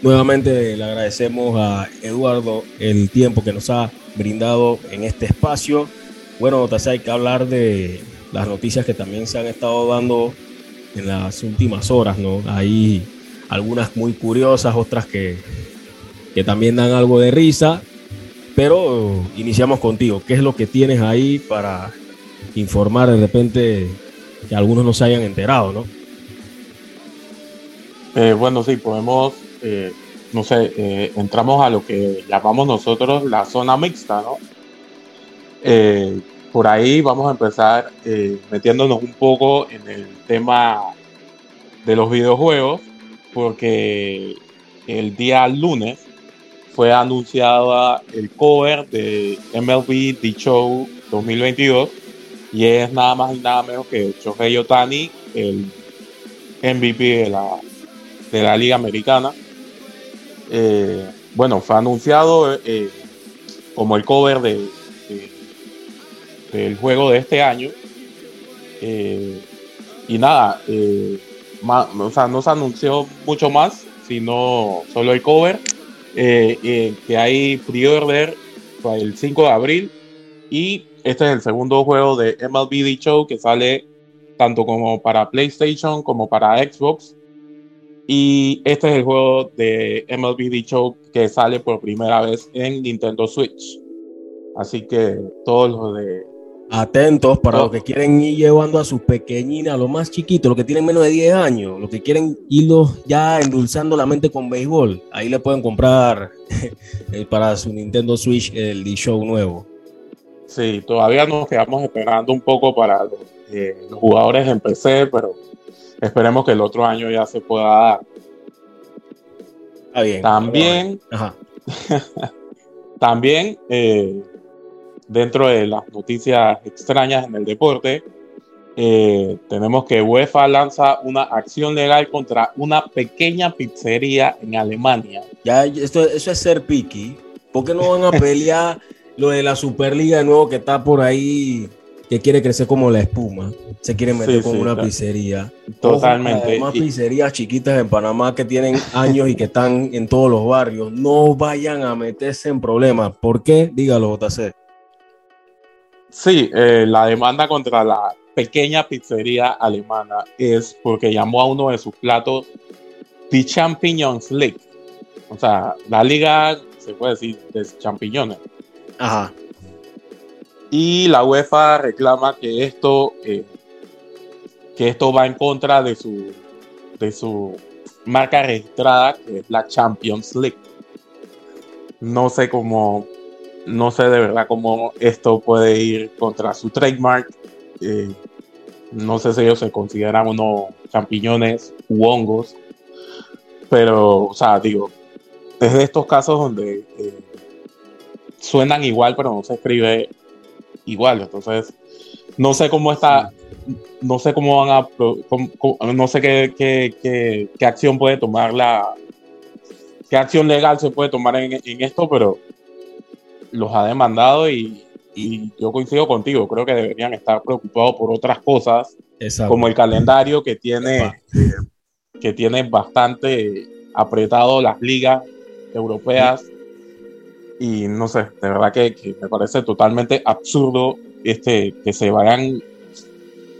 Nuevamente le agradecemos a Eduardo el tiempo que nos ha brindado en este espacio. Bueno, Tassi, hay que hablar de las noticias que también se han estado dando en las últimas horas, ¿no? Hay algunas muy curiosas, otras que, que también dan algo de risa, pero iniciamos contigo. ¿Qué es lo que tienes ahí para informar de repente que algunos no se hayan enterado, ¿no? Eh, bueno, sí, podemos, eh, no sé, eh, entramos a lo que llamamos nosotros la zona mixta, ¿no? por ahí vamos a empezar metiéndonos un poco en el tema de los videojuegos, porque el día lunes fue anunciado el cover de MLB The Show 2022 y es nada más y nada menos que Shohei Otani, el MVP de la, de la Liga Americana. Eh, bueno, fue anunciado eh, como el cover de, del juego de este año. Eh, y nada, o sea, no se anunció mucho más, sino solo el cover. que hay pre-order el 5 de abril y este es el segundo juego de MLB Show que sale tanto como para PlayStation como para Xbox. Y este es el juego de MLB The Show que sale por primera vez en Nintendo Switch. Así que todos los de... Atentos para los que quieren ir llevando a sus pequeñinas, a los más chiquitos, los que tienen menos de 10 años, los que quieren irlos ya endulzando la mente con béisbol. Ahí le pueden comprar para su Nintendo Switch el The Show nuevo. Sí, todavía nos quedamos esperando un poco para eh, los, jugadores en PC, pero esperemos que el otro año ya se pueda dar. bien. También, también eh, dentro de las noticias extrañas en el deporte, eh, tenemos que UEFA lanza una acción legal contra una pequeña pizzería en Alemania. Ya, esto, eso es ser picky. ¿Por qué no van a pelear? lo de la Superliga de nuevo que está por ahí, que quiere crecer como la espuma. Se quiere meter con una pizzería. Totalmente. Hay más pizzerías chiquitas en Panamá que tienen años y que están en todos los barrios. No vayan a meterse en problemas. ¿Por qué? Dígalo, JC. Sí, eh, la demanda contra la pequeña pizzería alemana es porque llamó a uno de sus platos The Champions League. O sea, la liga, se puede decir, de champiñones. Ajá. Y la UEFA reclama que esto, eh, que esto va en contra de su, de su marca registrada, que es la Champions League. No sé cómo, no sé de verdad cómo esto puede ir contra su trademark. Eh, no sé si ellos se consideran unos champiñones u hongos, pero, o sea, digo, es de estos casos donde eh, suenan igual, pero no se escribe igual. Entonces, no sé cómo está, no sé cómo van a, no sé qué, qué, qué, acción puede tomar la, qué acción legal se puede tomar en, en esto, pero los ha demandado y, y, yo coincido contigo, creo que deberían estar preocupados por otras cosas, como el calendario que tiene, que tiene bastante apretado las ligas europeas y no sé, de verdad que, me parece totalmente absurdo este, que se vayan...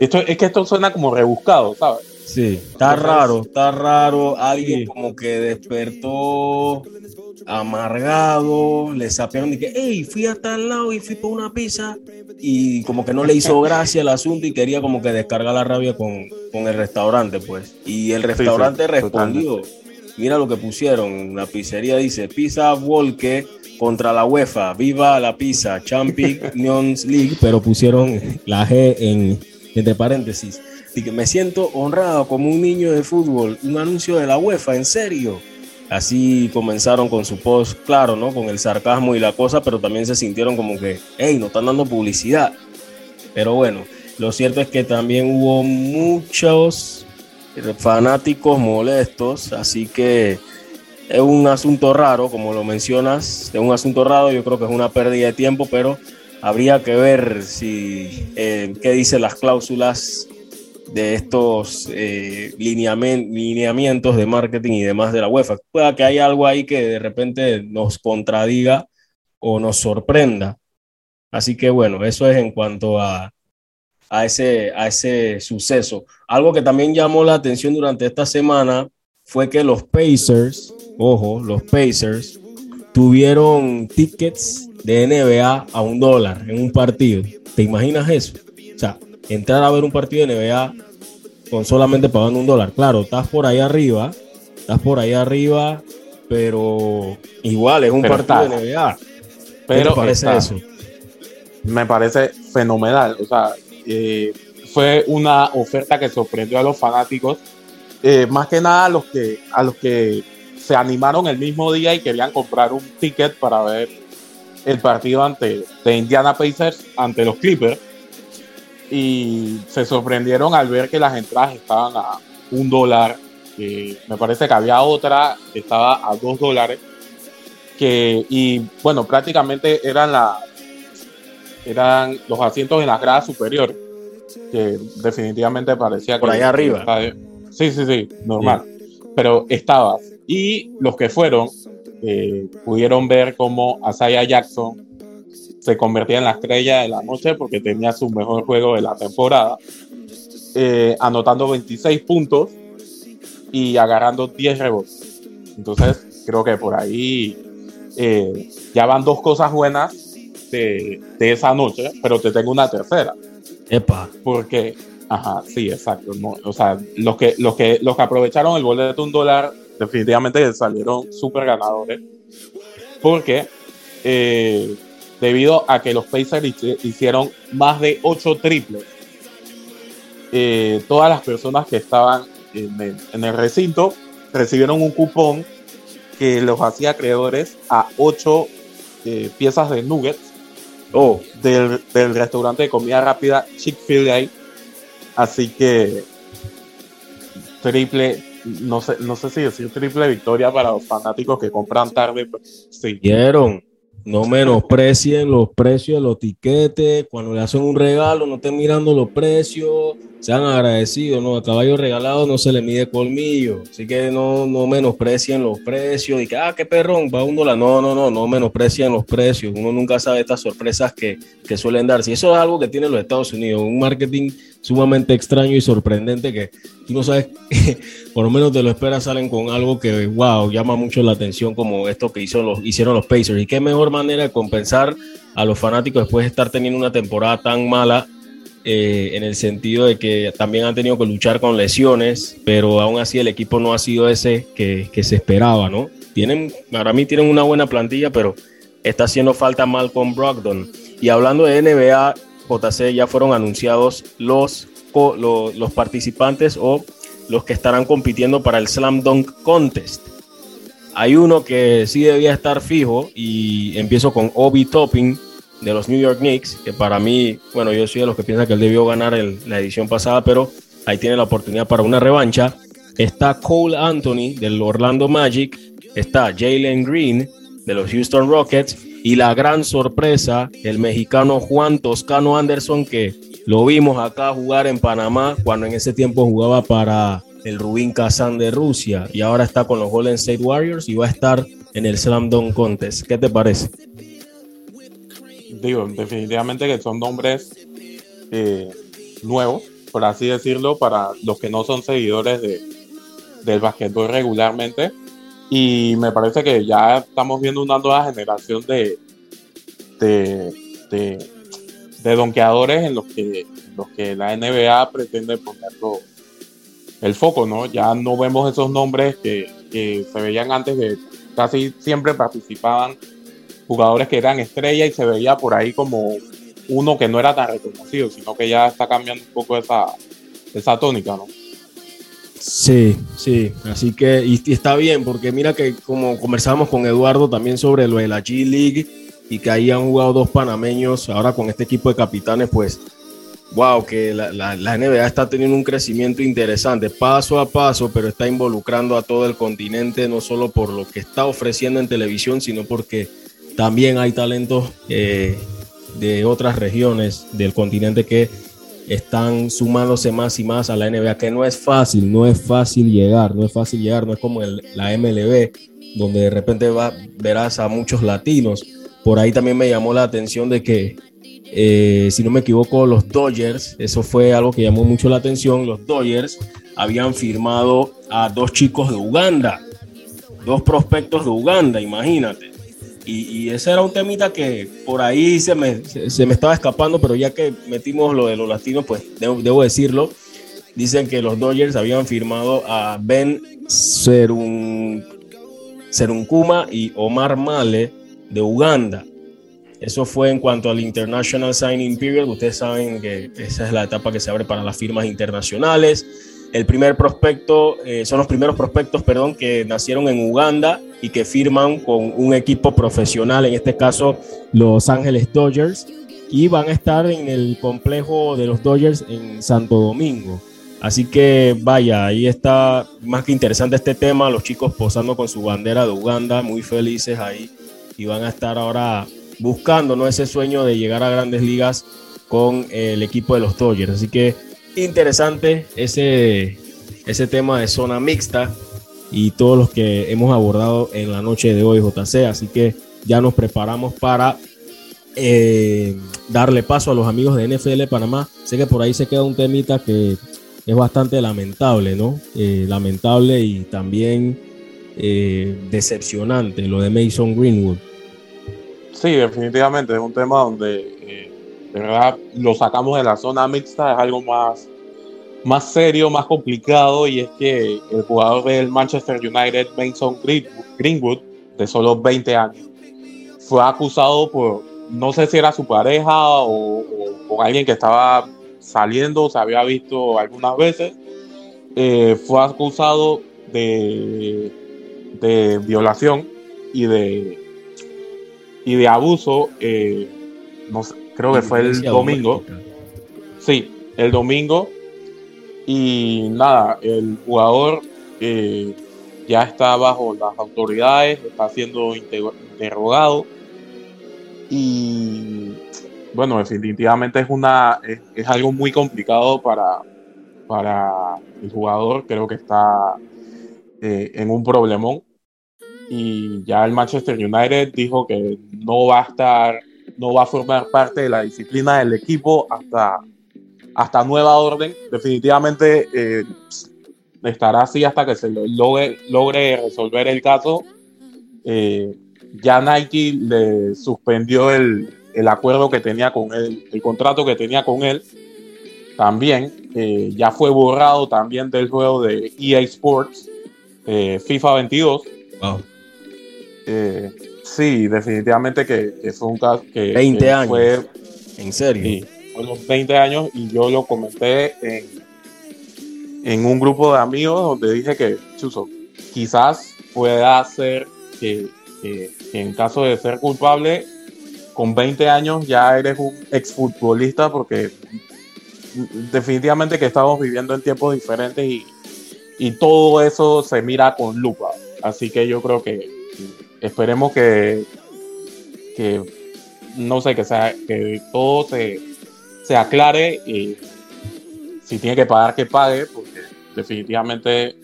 Esto, es que esto suena como rebuscado, ¿sabes? Sí, está raro, está raro. Alguien como que despertó amargado, le sapearon y que, hey, fui a tal lado y fui por una pizza y como que no le hizo gracia el asunto y quería como que descargar la rabia con, con el restaurante, pues. Y el restaurante respondió, mira lo que pusieron, la pizzería dice, pizza Volque contra la UEFA, viva la pizza, Champions League, pero pusieron la G en, entre paréntesis. Y que me siento honrado como un niño de fútbol, un anuncio de la UEFA, en serio. Así comenzaron con su post, claro, ¿no? Con el sarcasmo y la cosa, pero también se sintieron como que, hey, nos están dando publicidad. Pero bueno, lo cierto es que también hubo muchos fanáticos molestos, así que es un asunto raro, como lo mencionas, es un asunto raro, yo creo que es una pérdida de tiempo, pero habría que ver si eh, qué dicen las cláusulas de estos eh, lineamientos de marketing y demás de la UEFA. Pueda que haya algo ahí que de repente nos contradiga o nos sorprenda. Así que bueno, eso es en cuanto a, a, ese, a ese suceso. Algo que también llamó la atención durante esta semana fue que los Pacers, ojo, los Pacers, tuvieron tickets de NBA a un dólar en un partido. ¿Te imaginas eso? O sea, entrar a ver un partido de NBA con solamente pagando un dólar. Claro, estás por ahí arriba, estás por ahí arriba, pero igual es un partido de NBA. pero te parece eso? Me parece fenomenal. O sea, eh, fue una oferta que sorprendió a los fanáticos, eh, más que nada a los que a los que se animaron el mismo día y querían comprar un ticket para ver el partido ante de Indiana Pacers ante los Clippers y se sorprendieron al ver que las entradas estaban a un dólar. me parece que había otra que estaba a dos dólares. Que, y bueno, prácticamente eran, la, eran los asientos en la grada superior, que definitivamente parecía Por que. ahí arriba. Sí, sí, sí, normal. Pero estaba. Y los que fueron eh, pudieron ver cómo Asaya Jackson se convertía en la estrella de la noche porque tenía su mejor juego de la temporada, eh, anotando 26 puntos y agarrando 10 rebotes. Entonces, creo que por ahí eh, ya van dos cosas buenas de, de, esa noche, pero te tengo una tercera. Epa. Porque, ajá, sí, exacto. o sea, los que, los, que, los que aprovecharon el boleto de un dólar definitivamente salieron súper ganadores. Porque eh, debido a que los Pacers hicieron más de 8 triples. Eh, todas las personas que estaban en el, recinto recibieron un cupón que los hacía acreedores a 8 eh, piezas de nuggets oh. del, restaurante de comida rápida Chick-fil-A. Así que triple, no sé, no sé si decir triple victoria para los fanáticos que compran tarde. Siguieron no menosprecien los precios de los tiquetes. Cuando le hacen un regalo, no estén mirando los precios. Sean agradecidos, ¿no? A caballo regalado no se le mide colmillo. Así que no, no menosprecien los precios. Y que, ah, qué perrón, va un dólar. No, no, no, no menosprecien los precios. Uno nunca sabe estas sorpresas que, que suelen darse. Y eso es algo que tienen los Estados Unidos. Un marketing sumamente extraño y sorprendente que tú no sabes, por lo menos te lo esperas, salen con algo que, wow, llama mucho la atención como esto que hizo los, hicieron los Pacers. Y qué mejor manera de compensar a los fanáticos después de estar teniendo una temporada tan mala eh, en el sentido de que también han tenido que luchar con lesiones, pero aún así el equipo no ha sido ese que, que se esperaba, ¿no? Tienen, para mí tienen una buena plantilla, pero está haciendo falta Malcolm Brogdon. Y hablando de NBA, JC ya fueron anunciados los, los, participantes o los que estarán compitiendo para el Slam Dunk Contest. Hay uno que sí debía estar fijo y empiezo con Obi Topping de los New York Knicks, que para mí, bueno, yo soy de los que piensan que él debió ganar la edición pasada, pero ahí tiene la oportunidad para una revancha. Está Cole Anthony del Orlando Magic, está Jalen Green de los Houston Rockets y la gran sorpresa, el mexicano Juan Toscano Anderson, que lo vimos acá jugar en Panamá cuando en ese tiempo jugaba para el Rubín Kazán de Rusia y ahora está con los Golden State Warriors y va a estar en el Slam Dunk Contest. ¿Qué te parece? Digo, definitivamente que son nombres eh, nuevos, por así decirlo, para los que no son seguidores de, del basquetbol regularmente y me parece que ya estamos viendo una nueva generación de, de, de, donkeadores en los que, los que la NBA pretende poner el foco, ¿no? Ya no vemos esos nombres que, que se veían antes, que casi siempre participaban jugadores que eran estrellas y se veía por ahí como uno que no era tan reconocido, sino que ya está cambiando un poco esa, esa tónica, ¿no? Sí, sí, así que y, está bien, porque mira que como conversamos con Eduardo también sobre lo de la G League y que ahí han jugado dos panameños, ahora con este equipo de capitanes, pues, wow, que la, la, NBA está teniendo un crecimiento interesante, paso a paso, pero está involucrando a todo el continente, no solo por lo que está ofreciendo en televisión, sino porque también hay talentos eh, de otras regiones del continente que están sumándose más y más a la NBA, que no es fácil, no es fácil llegar, no es fácil llegar, no es como la MLB, donde de repente va, verás a muchos latinos. Por ahí también me llamó la atención de que, eh, si no me equivoco, los Dodgers, eso fue algo que llamó mucho la atención, los Dodgers habían firmado a dos chicos de Uganda, dos prospectos de Uganda, imagínate. Y, ese era un temita que por ahí se me, se, me, estaba escapando, pero ya que metimos lo de los latinos, pues debo, decirlo. Dicen que los Dodgers habían firmado a Ben Serun, Serunkuma y Omar Male de Uganda. Eso fue en cuanto al International Signing Period. Ustedes saben que esa es la etapa que se abre para las firmas internacionales. El primer prospecto, eh, son los primeros prospectos, perdón, que nacieron en Uganda y que firman con un equipo profesional, en este caso Los Ángeles Dodgers, y van a estar en el complejo de los Dodgers en Santo Domingo. Así que vaya, ahí está más que interesante este tema, los chicos posando con su bandera de Uganda, muy felices ahí, y van a estar ahora buscando ¿no? ese sueño de llegar a grandes ligas con el equipo de los Dodgers. Así que interesante ese, ese tema de zona mixta y todos los que hemos abordado en la noche de hoy, JC. Así que ya nos preparamos para eh, darle paso a los amigos de NFL Panamá. Sé que por ahí se queda un temita que es bastante lamentable, ¿no? Eh, lamentable y también eh, decepcionante, lo de Mason Greenwood. Sí, definitivamente es un tema donde verdad lo sacamos de la zona mixta, es algo más, más serio, más complicado, y es que el jugador del Manchester United, Mason Greenwood, de solo 20 años, fue acusado por, no sé si era su pareja o, o, alguien que estaba saliendo, se había visto algunas veces, eh, fue acusado de, de violación y de, y de abuso, eh, no sé, creo que fue el domingo. Sí, el domingo. Y nada, el jugador eh, ya está bajo las autoridades, está siendo interrogado. Y bueno, definitivamente es una es, algo muy complicado para, para el jugador. Creo que está eh, en un problemón. Y ya el Manchester United dijo que no va a estar no va a formar parte de la disciplina del equipo hasta, hasta nueva orden. Definitivamente eh, estará así hasta que se logre, logre resolver el caso. Eh, ya Nike le suspendió el, acuerdo que tenía con él, el contrato que tenía con él. También eh, ya fue borrado también del juego de EA Sports, FIFA 22. Sí, definitivamente que, fue un caso que... 20 años. Fue, ¿En serio? Sí, fue los 20 años y yo lo comenté en, en un grupo de amigos donde dije que, Chuso, quizás pueda ser que, en caso de ser culpable, con 20 años ya eres un exfutbolista porque definitivamente que estamos viviendo en tiempos diferentes y, y todo eso se mira con lupa. Así que yo creo que esperemos que, que no sé, que, sea, que todo se, se aclare y si tiene que pagar, que pague, porque definitivamente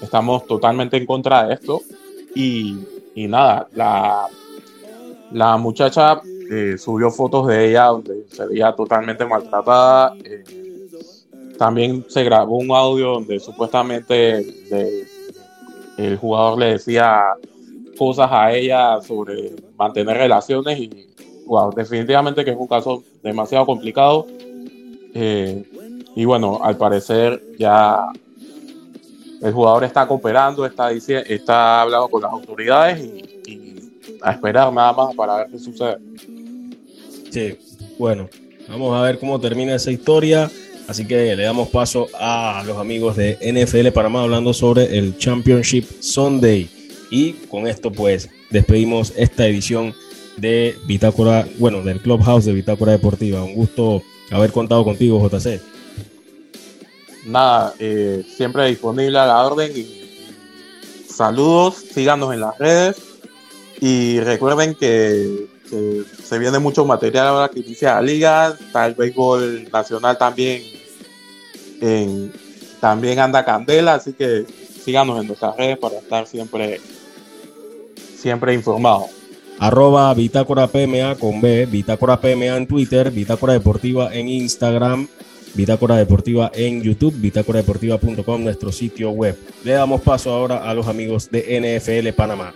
estamos totalmente en contra de esto. Y, y nada, la, la muchacha eh, subió fotos de ella donde se veía totalmente maltratada. Eh, también se grabó un audio donde supuestamente el jugador le decía cosas a ella sobre mantener relaciones y wow, definitivamente que es un caso demasiado complicado. Eh, y bueno, al parecer ya el jugador está cooperando, está, está hablando con las autoridades y, a esperar nada más para ver qué sucede. Sí, bueno, vamos a ver cómo termina esa historia. Así que le damos paso a los amigos de NFL para más hablando sobre el Championship Sunday. Y con esto pues despedimos esta edición de Bitácora, bueno, del Clubhouse de Bitácora Deportiva. Un gusto haber contado contigo, JC. Nada, eh, siempre disponible a la orden. Saludos, síganos en las redes y recuerden que se viene mucho material ahora que inicia la liga, está el béisbol nacional también, también anda candela, así que síganos en nuestras redes para estar siempre, siempre informados. Arroba Bitácora PMA con B, Bitácora PMA en Twitter, Bitácora Deportiva en Instagram, Bitácora Deportiva en YouTube, bitácoradeportiva.com, nuestro sitio web. Le damos paso ahora a los amigos de NFL Panamá.